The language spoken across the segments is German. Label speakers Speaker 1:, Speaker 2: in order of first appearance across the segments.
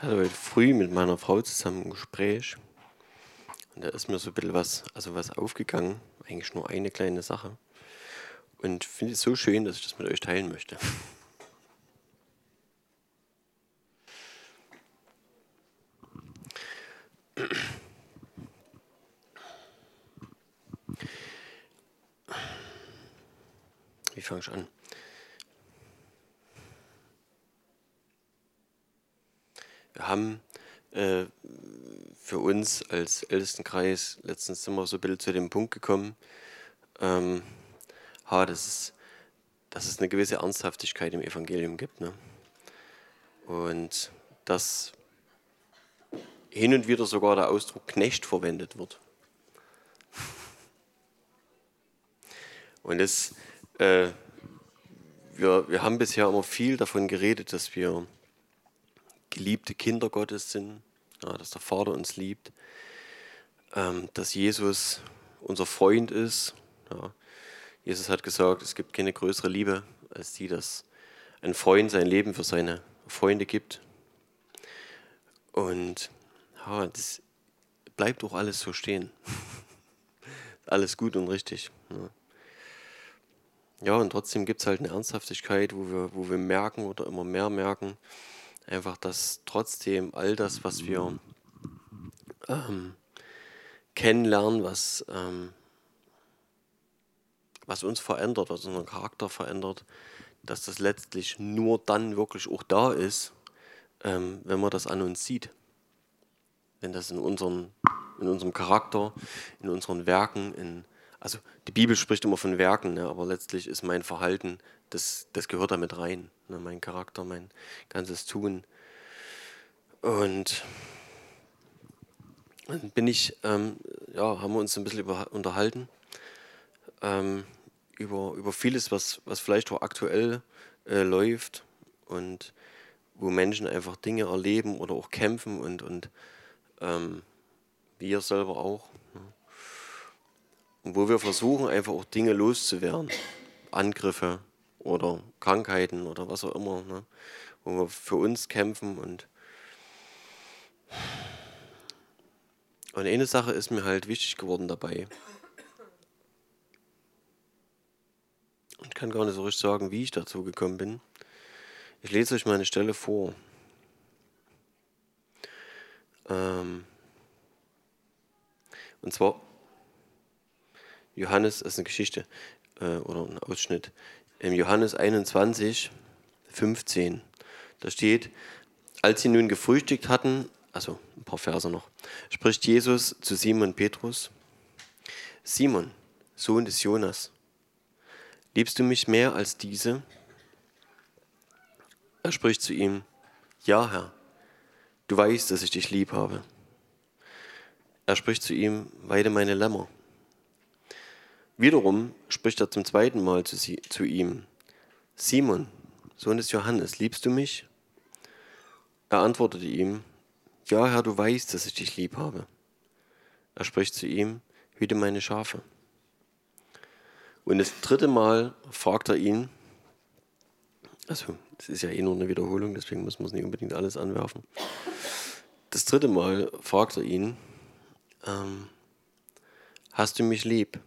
Speaker 1: hatte heute früh mit meiner Frau zusammen ein Gespräch und da ist mir so ein bisschen was, also was aufgegangen, eigentlich nur eine kleine Sache. Und finde es so schön, dass ich das mit euch teilen möchte. Wie fange ich an? Haben äh, für uns als Ältestenkreis letztens sind so ein bisschen zu dem Punkt gekommen, ähm, ha, dass, es, dass es eine gewisse Ernsthaftigkeit im Evangelium gibt. Ne? Und dass hin und wieder sogar der Ausdruck Knecht verwendet wird. Und das, äh, wir, wir haben bisher immer viel davon geredet, dass wir geliebte Kinder Gottes sind, ja, dass der Vater uns liebt, ähm, dass Jesus unser Freund ist. Ja. Jesus hat gesagt, es gibt keine größere Liebe als die, dass ein Freund sein Leben für seine Freunde gibt. Und ja, das bleibt auch alles so stehen. alles gut und richtig. Ja. ja und trotzdem gibt es halt eine Ernsthaftigkeit, wo wir, wo wir merken oder immer mehr merken, einfach, dass trotzdem all das, was wir ähm, kennenlernen, was, ähm, was uns verändert, was unseren Charakter verändert, dass das letztlich nur dann wirklich auch da ist, ähm, wenn man das an uns sieht. Wenn das in, unseren, in unserem Charakter, in unseren Werken, in, also die Bibel spricht immer von Werken, ne, aber letztlich ist mein Verhalten, das, das gehört damit rein. Ne, mein Charakter, mein ganzes Tun. Und dann bin ich, ähm, ja, haben wir uns ein bisschen über, unterhalten ähm, über, über vieles, was, was vielleicht auch aktuell äh, läuft und wo Menschen einfach Dinge erleben oder auch kämpfen und, und ähm, wir selber auch. Und wo wir versuchen, einfach auch Dinge loszuwerden. Angriffe oder Krankheiten oder was auch immer. Ne? Wo wir für uns kämpfen und und eine Sache ist mir halt wichtig geworden dabei. Ich kann gar nicht so richtig sagen, wie ich dazu gekommen bin. Ich lese euch mal eine Stelle vor. Ähm und zwar, Johannes, das ist eine Geschichte äh, oder ein Ausschnitt. Im Johannes 21, 15, da steht, als sie nun gefrühstückt hatten, also ein paar Verse noch, spricht Jesus zu Simon Petrus, Simon, Sohn des Jonas, liebst du mich mehr als diese? Er spricht zu ihm, ja Herr, du weißt, dass ich dich lieb habe. Er spricht zu ihm, weide meine Lämmer. Wiederum spricht er zum zweiten Mal zu, sie, zu ihm, Simon, Sohn des Johannes, liebst du mich? Er antwortete ihm, ja, Herr, du weißt, dass ich dich lieb habe. Er spricht zu ihm, hüte meine Schafe. Und das dritte Mal fragt er ihn, also das ist ja eh nur eine Wiederholung, deswegen muss man es nicht unbedingt alles anwerfen. Das dritte Mal fragt er ihn, ähm, hast du mich lieb?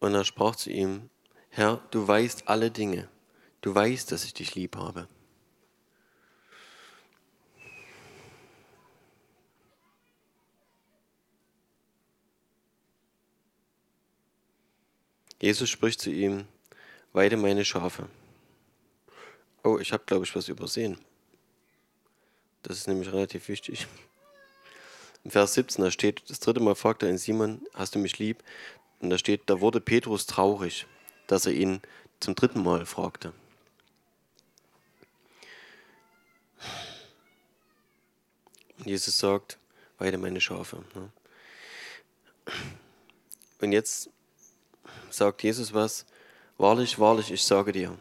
Speaker 1: Und er sprach zu ihm, Herr, du weißt alle Dinge, du weißt, dass ich dich lieb habe. Jesus spricht zu ihm, weide meine Schafe. Oh, ich habe, glaube ich, was übersehen. Das ist nämlich relativ wichtig. Im Vers 17, da steht, das dritte Mal fragt er ihn, Simon, hast du mich lieb? Und da steht, da wurde Petrus traurig, dass er ihn zum dritten Mal fragte. Und Jesus sagt, weide meine Schafe. Ne? Und jetzt sagt Jesus was, wahrlich, wahrlich, ich sage dir,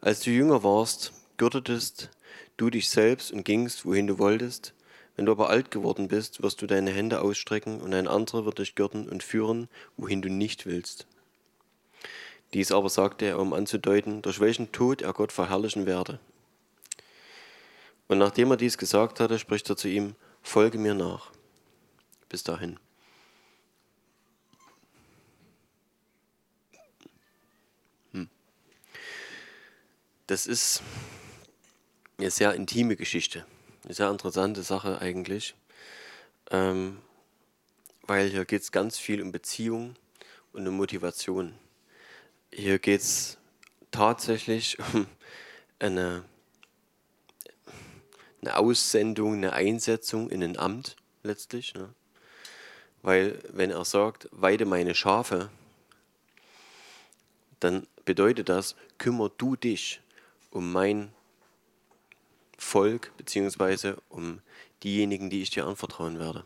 Speaker 1: als du jünger warst, gürtetest du dich selbst und gingst, wohin du wolltest. Wenn du aber alt geworden bist, wirst du deine Hände ausstrecken und ein anderer wird dich gürten und führen, wohin du nicht willst. Dies aber sagte er, um anzudeuten, durch welchen Tod er Gott verherrlichen werde. Und nachdem er dies gesagt hatte, spricht er zu ihm, folge mir nach. Bis dahin. Hm. Das ist eine sehr intime Geschichte, sehr interessante Sache eigentlich, ähm, weil hier geht es ganz viel um Beziehung und um Motivation. Hier geht es tatsächlich um eine eine Aussendung, eine Einsetzung in ein Amt letztlich. Ne? Weil wenn er sagt, weide meine Schafe, dann bedeutet das, kümmer du dich um mein Volk beziehungsweise um diejenigen, die ich dir anvertrauen werde.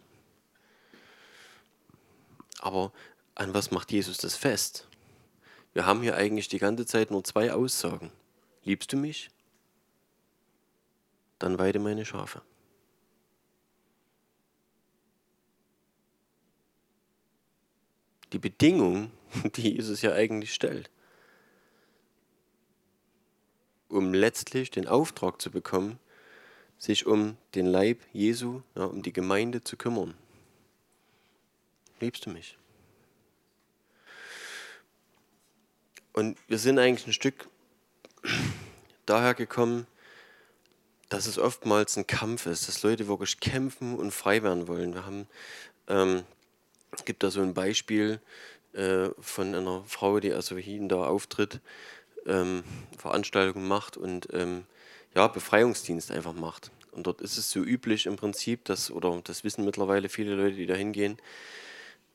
Speaker 1: Aber an was macht Jesus das fest? Wir haben hier eigentlich die ganze Zeit nur zwei Aussagen. Liebst du mich? dann weide meine Schafe. Die Bedingung, die Jesus ja eigentlich stellt, um letztlich den Auftrag zu bekommen, sich um den Leib Jesu, ja, um die Gemeinde zu kümmern. Liebst du mich? Und wir sind eigentlich ein Stück daher gekommen, dass es oftmals ein Kampf ist, dass Leute wirklich kämpfen und frei werden wollen. Wir haben, ähm, gibt da so ein Beispiel äh, von einer Frau, die also hier da auftritt, ähm, Veranstaltungen macht und ähm, ja, Befreiungsdienst einfach macht. Und dort ist es so üblich im Prinzip, dass, oder das wissen mittlerweile viele Leute, die da hingehen,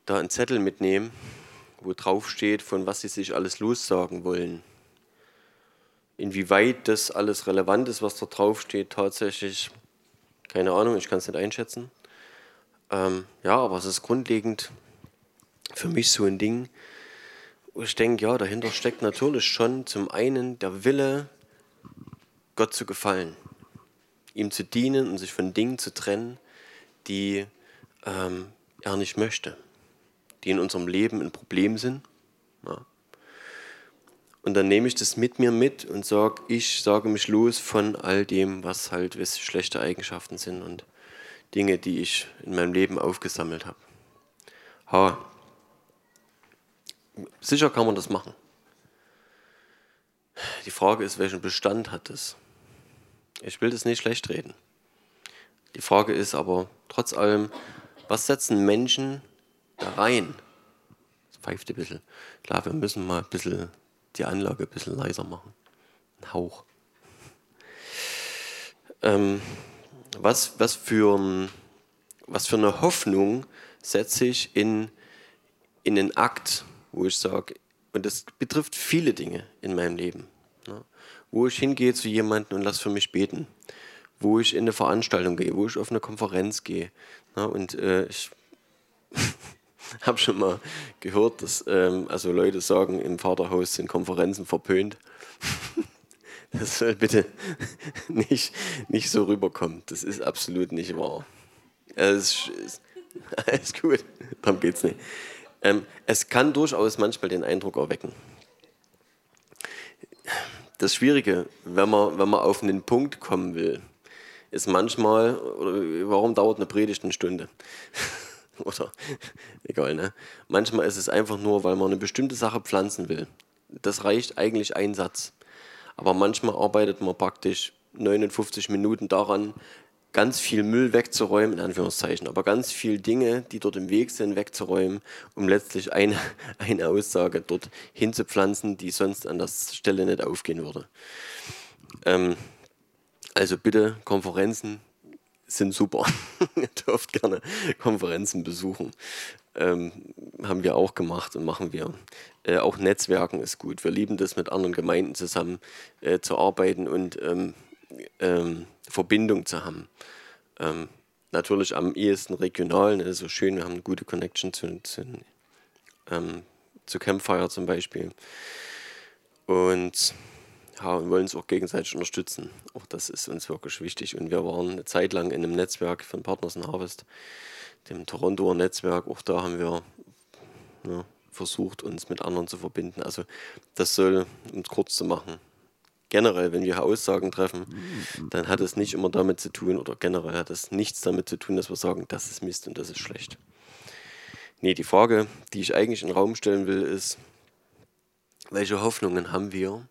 Speaker 1: da einen Zettel mitnehmen, wo drauf steht, von was sie sich alles lossagen wollen Inwieweit das alles relevant ist, was da drauf steht, tatsächlich, keine Ahnung, ich kann es nicht einschätzen. Ähm, ja, aber es ist grundlegend für mich so ein Ding, wo ich denke, ja, dahinter steckt natürlich schon zum einen der Wille, Gott zu gefallen, ihm zu dienen und sich von Dingen zu trennen, die ähm, er nicht möchte, die in unserem Leben ein Problem sind. Ja. Und dann nehme ich das mit mir mit und sage, ich sage mich los von all dem, was halt was schlechte Eigenschaften sind und Dinge, die ich in meinem Leben aufgesammelt habe. Ha. Sicher kann man das machen. Die Frage ist, welchen Bestand hat es? Ich will das nicht schlecht reden. Die Frage ist aber trotz allem, was setzen Menschen da rein? Das pfeift ein bisschen. Klar, wir müssen mal ein bisschen die Anlage ein bisschen leiser machen. Ein Hauch. Ähm, was, was, für was für eine Hoffnung setze ich in, in einen Akt, wo ich sage, und das betrifft viele Dinge in meinem Leben, wo ich hingehe zu jemandem und lass für mich beten, wo ich in eine Veranstaltung gehe, wo ich auf eine Konferenz gehe. Ne, und äh, ich habe schon mal gehört, dass ähm, also Leute sagen, im Vaterhaus sind Konferenzen verpönt. das soll bitte nicht, nicht so rüberkommen. Das ist absolut nicht wahr. Es ist, alles gut, darum geht es nicht. Ähm, es kann durchaus manchmal den Eindruck erwecken. Das Schwierige, wenn man, wenn man auf einen Punkt kommen will, ist manchmal, oder warum dauert eine Predigt eine Stunde? oder egal, ne? Manchmal ist es einfach nur, weil man eine bestimmte Sache pflanzen will. Das reicht eigentlich ein Satz. Aber manchmal arbeitet man praktisch 59 Minuten daran, ganz viel Müll wegzuräumen, in Anführungszeichen, aber ganz viel Dinge, die dort im Weg sind, wegzuräumen, um letztlich eine, eine Aussage dort hinzupflanzen, die sonst an der Stelle nicht aufgehen würde. Ähm, also bitte Konferenzen, sind super. Ihr dürft gerne Konferenzen besuchen. Ähm, haben wir auch gemacht und machen wir. Äh, auch Netzwerken ist gut. Wir lieben das, mit anderen Gemeinden zusammen äh, zu arbeiten und ähm, ähm, Verbindung zu haben. Ähm, natürlich am ehesten regional, ne, so schön, wir haben eine gute Connection zu, zu, ähm, zu Campfire zum Beispiel. Und ja, und wollen uns auch gegenseitig unterstützen. Auch das ist uns wirklich wichtig. Und wir waren eine Zeit lang in einem Netzwerk von Partners in Harvest, dem Torontoer Netzwerk. Auch da haben wir ja, versucht, uns mit anderen zu verbinden. Also das soll, um es kurz zu machen, generell, wenn wir Aussagen treffen, dann hat es nicht immer damit zu tun, oder generell hat es nichts damit zu tun, dass wir sagen, das ist Mist und das ist schlecht. Nee, die Frage, die ich eigentlich in den Raum stellen will, ist, welche Hoffnungen haben wir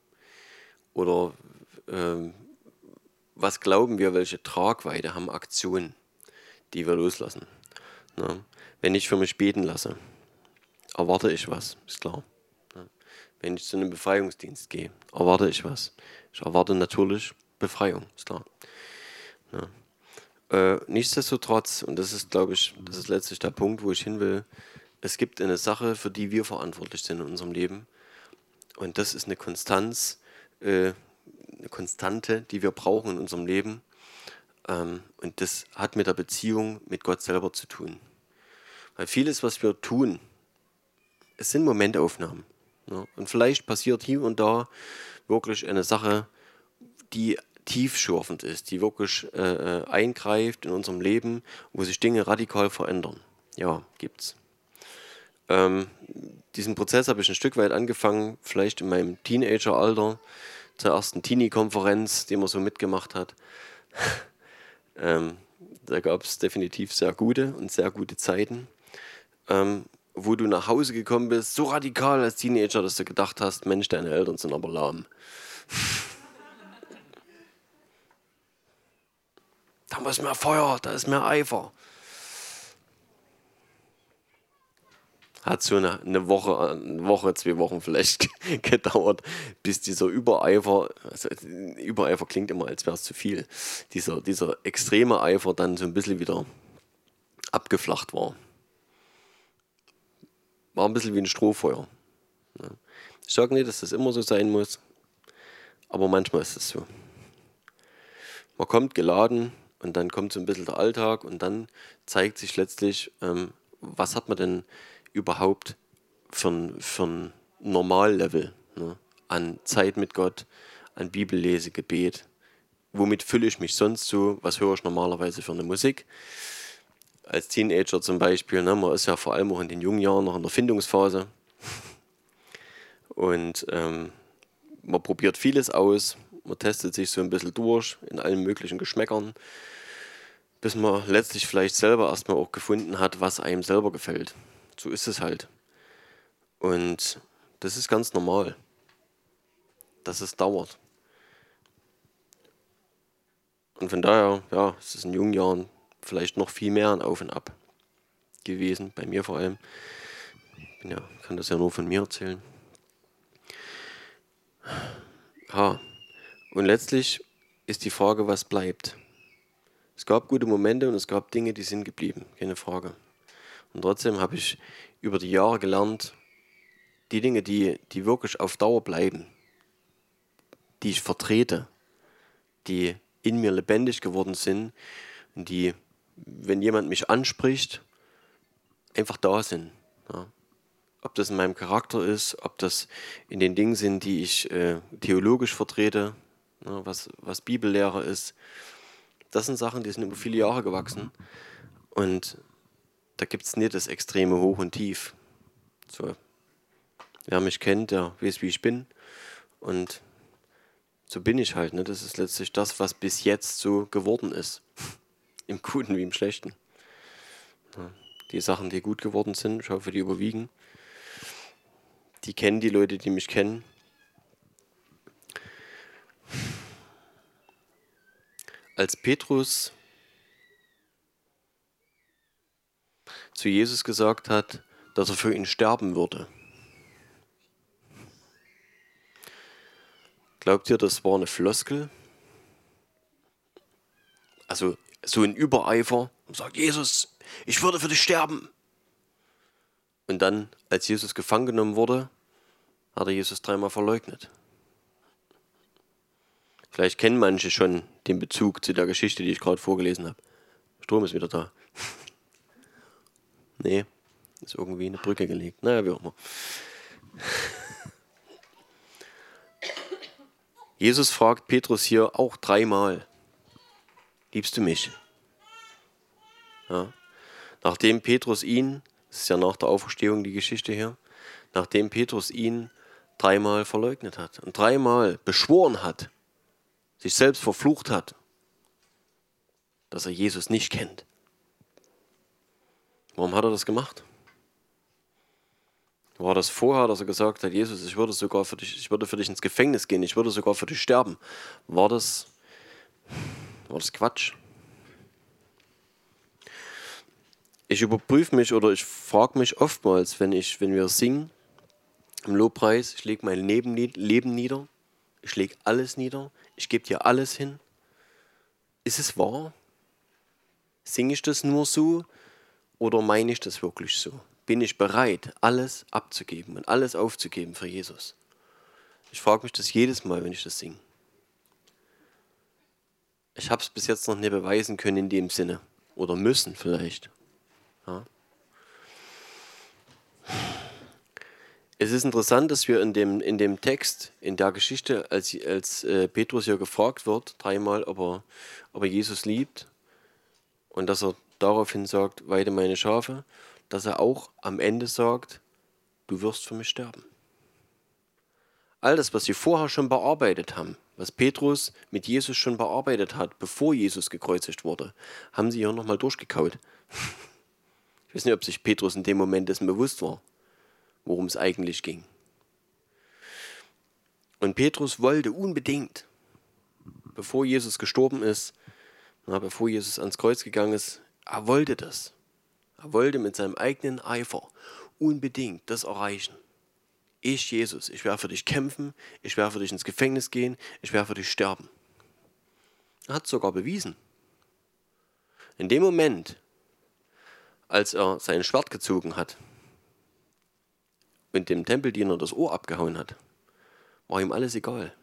Speaker 1: oder ähm, was glauben wir, welche Tragweite haben Aktionen, die wir loslassen. Ne? Wenn ich für mich beten lasse, erwarte ich was, ist klar. Wenn ich zu einem Befreiungsdienst gehe, erwarte ich was. Ich erwarte natürlich Befreiung, ist klar. Ne? Äh, nichtsdestotrotz, und das ist, glaube ich, das ist letztlich der Punkt, wo ich hin will, es gibt eine Sache, für die wir verantwortlich sind in unserem Leben. Und das ist eine Konstanz, äh, eine Konstante, die wir brauchen in unserem Leben. Ähm, und das hat mit der Beziehung mit Gott selber zu tun. Weil vieles, was wir tun, es sind Momentaufnahmen. Ja. Und vielleicht passiert hier und da wirklich eine Sache, die tiefschürfend ist, die wirklich äh, äh, eingreift in unserem Leben, wo sich Dinge radikal verändern. Ja, gibt's. Ähm, diesen Prozess habe ich ein Stück weit angefangen, vielleicht in meinem Teenageralter, zur ersten Teenie-Konferenz, die man so mitgemacht hat. ähm, da gab es definitiv sehr gute und sehr gute Zeiten, ähm, wo du nach Hause gekommen bist, so radikal als Teenager, dass du gedacht hast, Mensch, deine Eltern sind aber lahm. da muss mehr Feuer, da ist mehr Eifer. hat so eine, eine, Woche, eine Woche, zwei Wochen vielleicht gedauert, bis dieser Übereifer, also Übereifer klingt immer, als wäre es zu viel, dieser, dieser extreme Eifer dann so ein bisschen wieder abgeflacht war. War ein bisschen wie ein Strohfeuer. Ich sage nicht, dass das immer so sein muss, aber manchmal ist es so. Man kommt geladen und dann kommt so ein bisschen der Alltag und dann zeigt sich letztlich, ähm, was hat man denn überhaupt für ein, für ein Normallevel ne? an Zeit mit Gott, an Bibellese, Gebet. Womit fülle ich mich sonst so? Was höre ich normalerweise für eine Musik? Als Teenager zum Beispiel, ne? man ist ja vor allem auch in den jungen Jahren noch in der Findungsphase. Und ähm, man probiert vieles aus, man testet sich so ein bisschen durch in allen möglichen Geschmäckern, bis man letztlich vielleicht selber erstmal auch gefunden hat, was einem selber gefällt so ist es halt. Und das ist ganz normal, dass es dauert. Und von daher, ja, es ist in jungen Jahren vielleicht noch viel mehr ein Auf und Ab gewesen, bei mir vor allem. Ich ja, kann das ja nur von mir erzählen. Ha. Und letztlich ist die Frage, was bleibt. Es gab gute Momente und es gab Dinge, die sind geblieben, keine Frage. Und trotzdem habe ich über die Jahre gelernt, die Dinge, die, die wirklich auf Dauer bleiben, die ich vertrete, die in mir lebendig geworden sind und die, wenn jemand mich anspricht, einfach da sind. Ja. Ob das in meinem Charakter ist, ob das in den Dingen sind, die ich äh, theologisch vertrete, ja, was, was Bibellehre ist. Das sind Sachen, die sind über viele Jahre gewachsen. Und da gibt es nicht das extreme Hoch und Tief. So, wer mich kennt, der weiß, wie ich bin. Und so bin ich halt. Ne? Das ist letztlich das, was bis jetzt so geworden ist. Im Guten wie im Schlechten. Ja, die Sachen, die gut geworden sind, ich hoffe, die überwiegen. Die kennen die Leute, die mich kennen. Als Petrus zu Jesus gesagt hat, dass er für ihn sterben würde. Glaubt ihr, das war eine Floskel? Also so ein Übereifer und sagt, Jesus, ich würde für dich sterben. Und dann, als Jesus gefangen genommen wurde, hat er Jesus dreimal verleugnet. Vielleicht kennen manche schon den Bezug zu der Geschichte, die ich gerade vorgelesen habe. Strom ist wieder da. Nee, ist irgendwie eine Brücke gelegt. Naja, wie auch immer. Jesus fragt Petrus hier auch dreimal: Liebst du mich? Ja. Nachdem Petrus ihn, das ist ja nach der Auferstehung die Geschichte hier, nachdem Petrus ihn dreimal verleugnet hat und dreimal beschworen hat, sich selbst verflucht hat, dass er Jesus nicht kennt. Warum hat er das gemacht? War das vorher, dass er gesagt hat, Jesus, ich würde sogar für dich, ich würde für dich ins Gefängnis gehen, ich würde sogar für dich sterben? War das, war das Quatsch? Ich überprüfe mich oder ich frage mich oftmals, wenn ich, wenn wir singen im Lobpreis, ich lege mein Leben, Leben nieder, ich lege alles nieder, ich gebe dir alles hin. Ist es wahr? Singe ich das nur so oder meine ich das wirklich so? Bin ich bereit, alles abzugeben und alles aufzugeben für Jesus? Ich frage mich das jedes Mal, wenn ich das singe. Ich habe es bis jetzt noch nicht beweisen können in dem Sinne. Oder müssen vielleicht. Ja. Es ist interessant, dass wir in dem, in dem Text, in der Geschichte, als, als äh, Petrus hier gefragt wird, dreimal, ob er, ob er Jesus liebt, und dass er daraufhin sagt, weide meine Schafe, dass er auch am Ende sagt, du wirst für mich sterben. All das, was sie vorher schon bearbeitet haben, was Petrus mit Jesus schon bearbeitet hat, bevor Jesus gekreuzigt wurde, haben sie hier nochmal durchgekaut. Ich weiß nicht, ob sich Petrus in dem Moment dessen bewusst war, worum es eigentlich ging. Und Petrus wollte unbedingt, bevor Jesus gestorben ist, na, bevor Jesus ans Kreuz gegangen ist, er wollte das. Er wollte mit seinem eigenen Eifer unbedingt das erreichen. Ich, Jesus, ich werde für dich kämpfen, ich werde für dich ins Gefängnis gehen, ich werde für dich sterben. Er hat es sogar bewiesen. In dem Moment, als er sein Schwert gezogen hat und dem Tempeldiener das Ohr abgehauen hat, war ihm alles egal.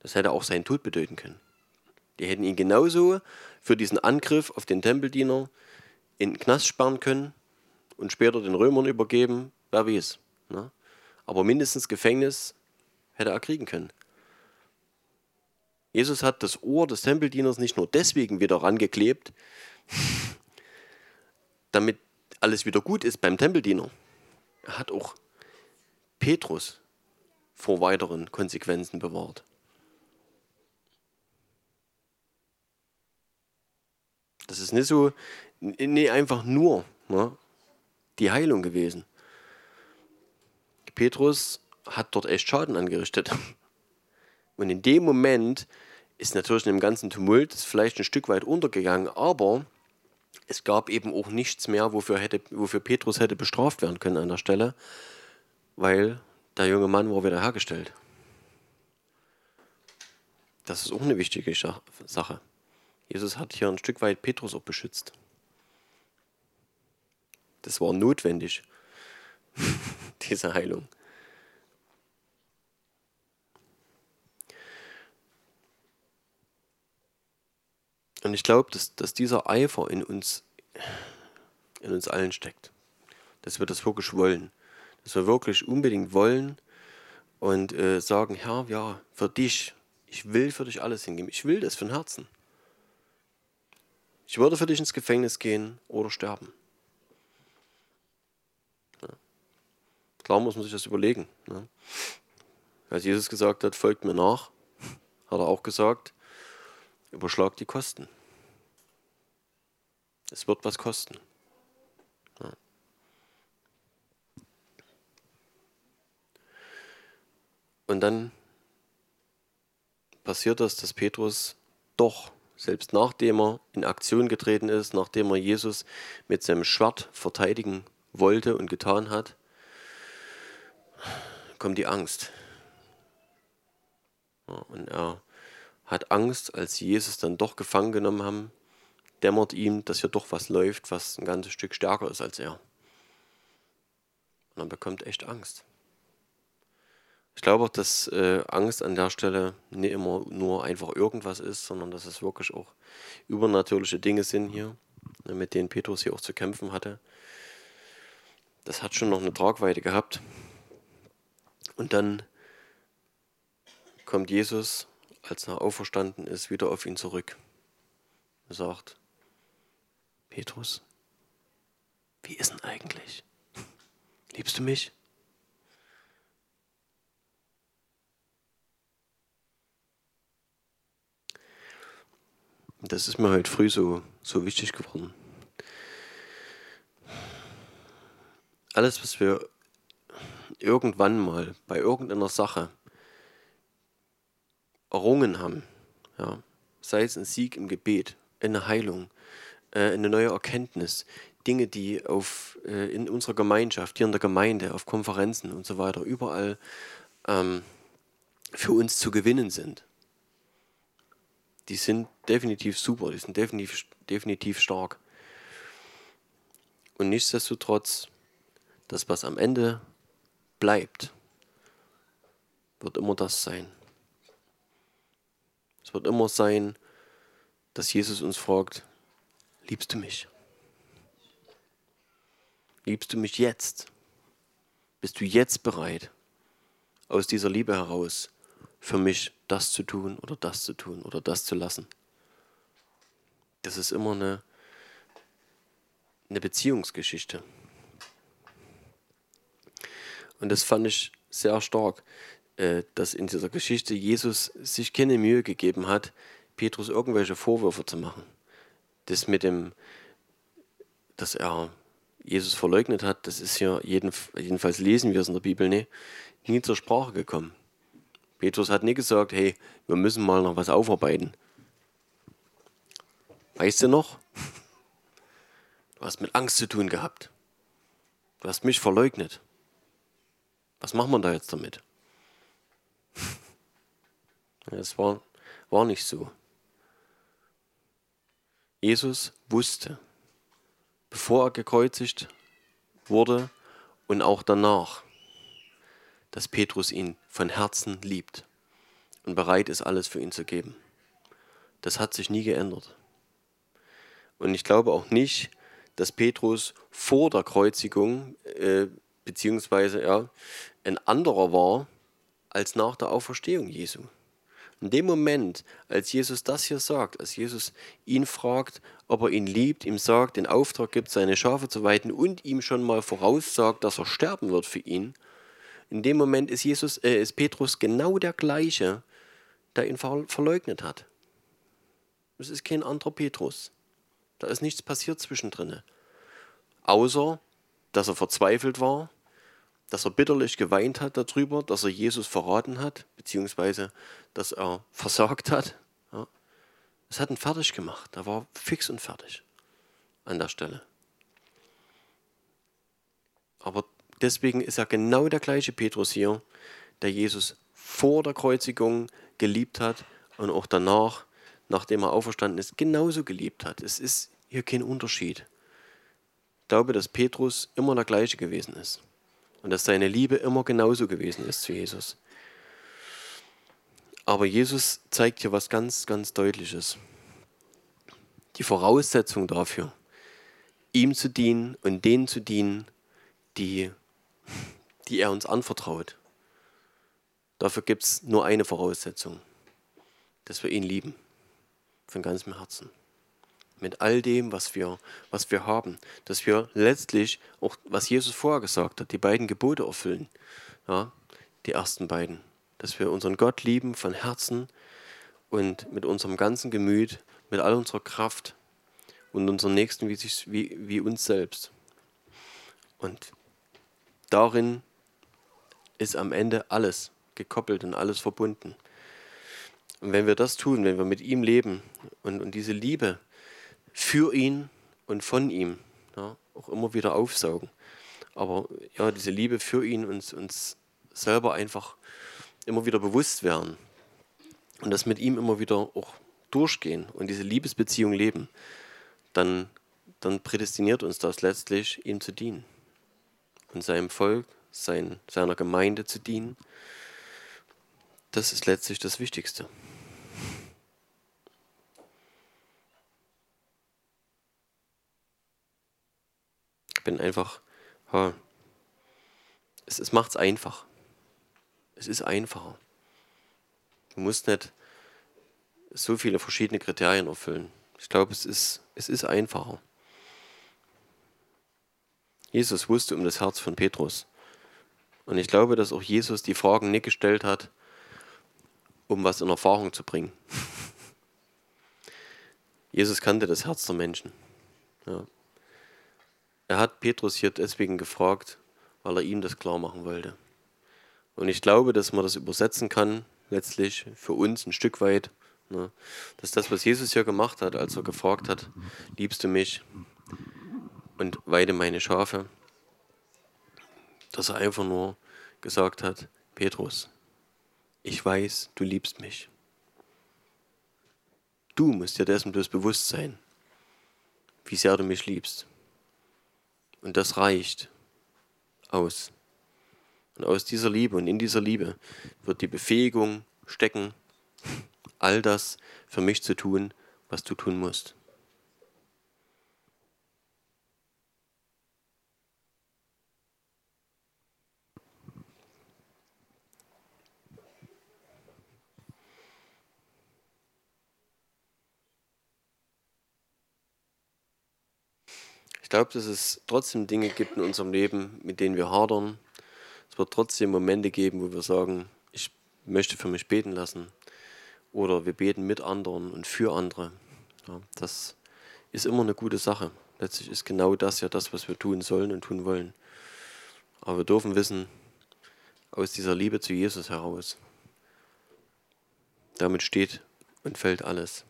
Speaker 1: Das hätte auch seinen Tod bedeuten können. Die hätten ihn genauso für diesen Angriff auf den Tempeldiener in den Knast sperren können und später den Römern übergeben, wer weiß. Ne? Aber mindestens Gefängnis hätte er kriegen können. Jesus hat das Ohr des Tempeldieners nicht nur deswegen wieder rangeklebt, damit alles wieder gut ist beim Tempeldiener. Er hat auch Petrus vor weiteren Konsequenzen bewahrt. Das ist nicht so, nicht einfach nur ne, die Heilung gewesen. Petrus hat dort echt Schaden angerichtet. Und in dem Moment ist natürlich in dem ganzen Tumult vielleicht ein Stück weit untergegangen, aber es gab eben auch nichts mehr, wofür, hätte, wofür Petrus hätte bestraft werden können an der Stelle, weil der junge Mann war wiederhergestellt. Das ist auch eine wichtige Sache. Jesus hat hier ein Stück weit Petrus auch beschützt. Das war notwendig, diese Heilung. Und ich glaube, dass, dass dieser Eifer in uns, in uns allen steckt. Dass wir das wirklich wollen. Dass wir wirklich unbedingt wollen und äh, sagen, Herr, ja, für dich, ich will für dich alles hingeben. Ich will das von Herzen. Ich würde für dich ins Gefängnis gehen oder sterben. Klar muss man sich das überlegen. Ne? Als Jesus gesagt hat, folgt mir nach, hat er auch gesagt, überschlag die Kosten. Es wird was kosten. Ja. Und dann passiert das, dass Petrus doch, selbst nachdem er in Aktion getreten ist, nachdem er Jesus mit seinem Schwert verteidigen wollte und getan hat, kommt die Angst. Und er hat Angst, als sie Jesus dann doch gefangen genommen haben, dämmert ihm, dass hier doch was läuft, was ein ganzes Stück stärker ist als er. Und dann bekommt echt Angst. Ich glaube auch, dass äh, Angst an der Stelle nicht immer nur einfach irgendwas ist, sondern dass es wirklich auch übernatürliche Dinge sind hier, ne, mit denen Petrus hier auch zu kämpfen hatte. Das hat schon noch eine Tragweite gehabt. Und dann kommt Jesus, als er auferstanden ist, wieder auf ihn zurück. Er sagt, Petrus, wie ist denn eigentlich? Liebst du mich? Das ist mir heute früh so, so wichtig geworden. Alles, was wir irgendwann mal bei irgendeiner Sache errungen haben, ja, sei es ein Sieg im Gebet, eine Heilung, äh, eine neue Erkenntnis, Dinge, die auf, äh, in unserer Gemeinschaft, hier in der Gemeinde, auf Konferenzen und so weiter, überall ähm, für uns zu gewinnen sind. Die sind definitiv super, die sind definitiv, definitiv stark. Und nichtsdestotrotz, das, was am Ende bleibt, wird immer das sein. Es wird immer sein, dass Jesus uns fragt, liebst du mich? Liebst du mich jetzt? Bist du jetzt bereit, aus dieser Liebe heraus für mich das zu tun oder das zu tun oder das zu lassen? Das ist immer eine, eine Beziehungsgeschichte. Und das fand ich sehr stark, äh, dass in dieser Geschichte Jesus sich keine Mühe gegeben hat, Petrus irgendwelche Vorwürfe zu machen. Das mit dem, dass er Jesus verleugnet hat, das ist ja, jeden, jedenfalls lesen wir es in der Bibel nicht, nie zur Sprache gekommen. Petrus hat nie gesagt, hey, wir müssen mal noch was aufarbeiten. Weißt du noch? Du hast mit Angst zu tun gehabt. Du hast mich verleugnet. Was macht man da jetzt damit? Es war, war nicht so. Jesus wusste, bevor er gekreuzigt wurde und auch danach, dass Petrus ihn von Herzen liebt und bereit ist, alles für ihn zu geben. Das hat sich nie geändert. Und ich glaube auch nicht, dass Petrus vor der Kreuzigung, äh, beziehungsweise ja, ein anderer war als nach der Auferstehung Jesu. In dem Moment, als Jesus das hier sagt, als Jesus ihn fragt, ob er ihn liebt, ihm sagt, den Auftrag gibt, seine Schafe zu weiden und ihm schon mal voraussagt, dass er sterben wird für ihn, in dem Moment ist, Jesus, äh, ist Petrus genau der gleiche, der ihn verleugnet hat. Es ist kein anderer Petrus. Da ist nichts passiert zwischendrin. Außer, dass er verzweifelt war, dass er bitterlich geweint hat darüber, dass er Jesus verraten hat, beziehungsweise dass er versagt hat. Ja. Es hat ihn fertig gemacht. Er war fix und fertig an der Stelle. Aber deswegen ist er genau der gleiche Petrus hier, der Jesus vor der Kreuzigung geliebt hat und auch danach, nachdem er auferstanden ist, genauso geliebt hat. Es ist hier kein Unterschied. Ich glaube, dass Petrus immer der gleiche gewesen ist und dass seine Liebe immer genauso gewesen ist zu Jesus. Aber Jesus zeigt hier was ganz, ganz Deutliches. Die Voraussetzung dafür, ihm zu dienen und denen zu dienen, die, die er uns anvertraut. Dafür gibt es nur eine Voraussetzung, dass wir ihn lieben, von ganzem Herzen mit all dem, was wir, was wir haben, dass wir letztlich auch, was Jesus vorher gesagt hat, die beiden Gebote erfüllen, ja, die ersten beiden, dass wir unseren Gott lieben von Herzen und mit unserem ganzen Gemüt, mit all unserer Kraft und unseren Nächsten wie, sich, wie, wie uns selbst. Und darin ist am Ende alles gekoppelt und alles verbunden. Und wenn wir das tun, wenn wir mit ihm leben und, und diese Liebe für ihn und von ihm ja, auch immer wieder aufsaugen. Aber ja, diese Liebe für ihn uns, uns selber einfach immer wieder bewusst werden und das mit ihm immer wieder auch durchgehen und diese Liebesbeziehung leben, dann, dann prädestiniert uns das letztlich, ihm zu dienen und seinem Volk, sein, seiner Gemeinde zu dienen. Das ist letztlich das Wichtigste. Bin einfach, ha, es, es macht es einfach. Es ist einfacher. Du musst nicht so viele verschiedene Kriterien erfüllen. Ich glaube, es ist, es ist einfacher. Jesus wusste um das Herz von Petrus. Und ich glaube, dass auch Jesus die Fragen nicht gestellt hat, um was in Erfahrung zu bringen. Jesus kannte das Herz der Menschen. Ja. Er hat Petrus hier deswegen gefragt, weil er ihm das klar machen wollte. Und ich glaube, dass man das übersetzen kann, letztlich für uns ein Stück weit, ne, dass das, was Jesus hier gemacht hat, als er gefragt hat, liebst du mich und weide meine Schafe, dass er einfach nur gesagt hat, Petrus, ich weiß, du liebst mich. Du musst dir dessen bloß bewusst sein, wie sehr du mich liebst. Und das reicht aus. Und aus dieser Liebe und in dieser Liebe wird die Befähigung stecken, all das für mich zu tun, was du tun musst. Glaube, dass es trotzdem Dinge gibt in unserem Leben, mit denen wir hadern. Es wird trotzdem Momente geben, wo wir sagen, ich möchte für mich beten lassen. Oder wir beten mit anderen und für andere. Ja, das ist immer eine gute Sache. Letztlich ist genau das ja das, was wir tun sollen und tun wollen. Aber wir dürfen wissen, aus dieser Liebe zu Jesus heraus, damit steht und fällt alles.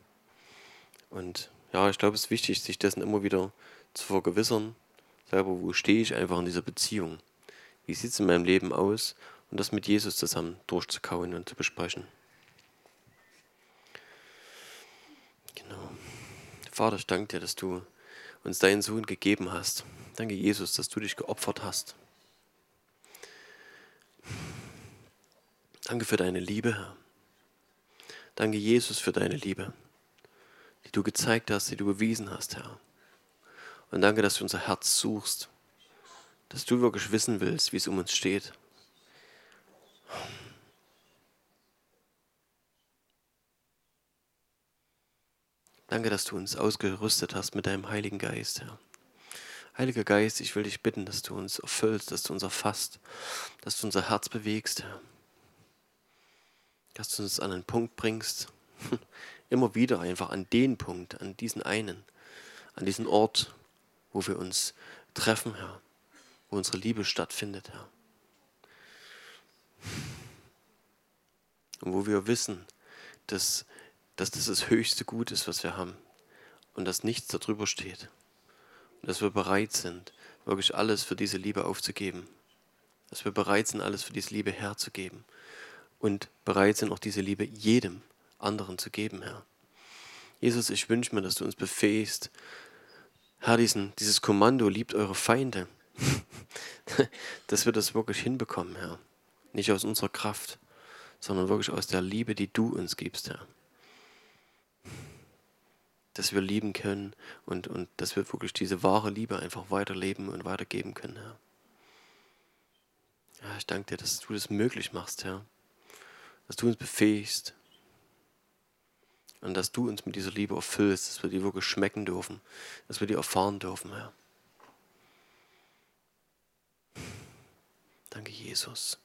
Speaker 1: Und ja, ich glaube, es ist wichtig, sich dessen immer wieder zu vergewissern, selber, wo stehe ich einfach in dieser Beziehung? Wie sieht es in meinem Leben aus? Und das mit Jesus zusammen durchzukauen und zu besprechen. Genau. Vater, ich danke dir, dass du uns deinen Sohn gegeben hast. Danke, Jesus, dass du dich geopfert hast. Danke für deine Liebe, Herr. Danke, Jesus, für deine Liebe, die du gezeigt hast, die du bewiesen hast, Herr. Und danke, dass du unser Herz suchst, dass du wirklich wissen willst, wie es um uns steht. Danke, dass du uns ausgerüstet hast mit deinem Heiligen Geist, Herr. Heiliger Geist, ich will dich bitten, dass du uns erfüllst, dass du uns erfasst, dass du unser Herz bewegst, Herr. Dass du uns an einen Punkt bringst, immer wieder einfach an den Punkt, an diesen einen, an diesen Ort, wo wir uns treffen, Herr, wo unsere Liebe stattfindet, Herr. Und wo wir wissen, dass, dass das das höchste Gut ist, was wir haben und dass nichts darüber steht. Und dass wir bereit sind, wirklich alles für diese Liebe aufzugeben. Dass wir bereit sind, alles für diese Liebe herzugeben. Und bereit sind, auch diese Liebe jedem anderen zu geben, Herr. Jesus, ich wünsche mir, dass du uns befähigst, Herr, diesen, dieses Kommando, liebt eure Feinde, dass wir das wirklich hinbekommen, Herr. Nicht aus unserer Kraft, sondern wirklich aus der Liebe, die du uns gibst, Herr. Dass wir lieben können und, und dass wir wirklich diese wahre Liebe einfach weiterleben und weitergeben können, Herr. Ja, ich danke dir, dass du das möglich machst, Herr. Dass du uns befähigst, und dass du uns mit dieser Liebe erfüllst, dass wir die wirklich schmecken dürfen, dass wir die erfahren dürfen, Herr. Danke, Jesus.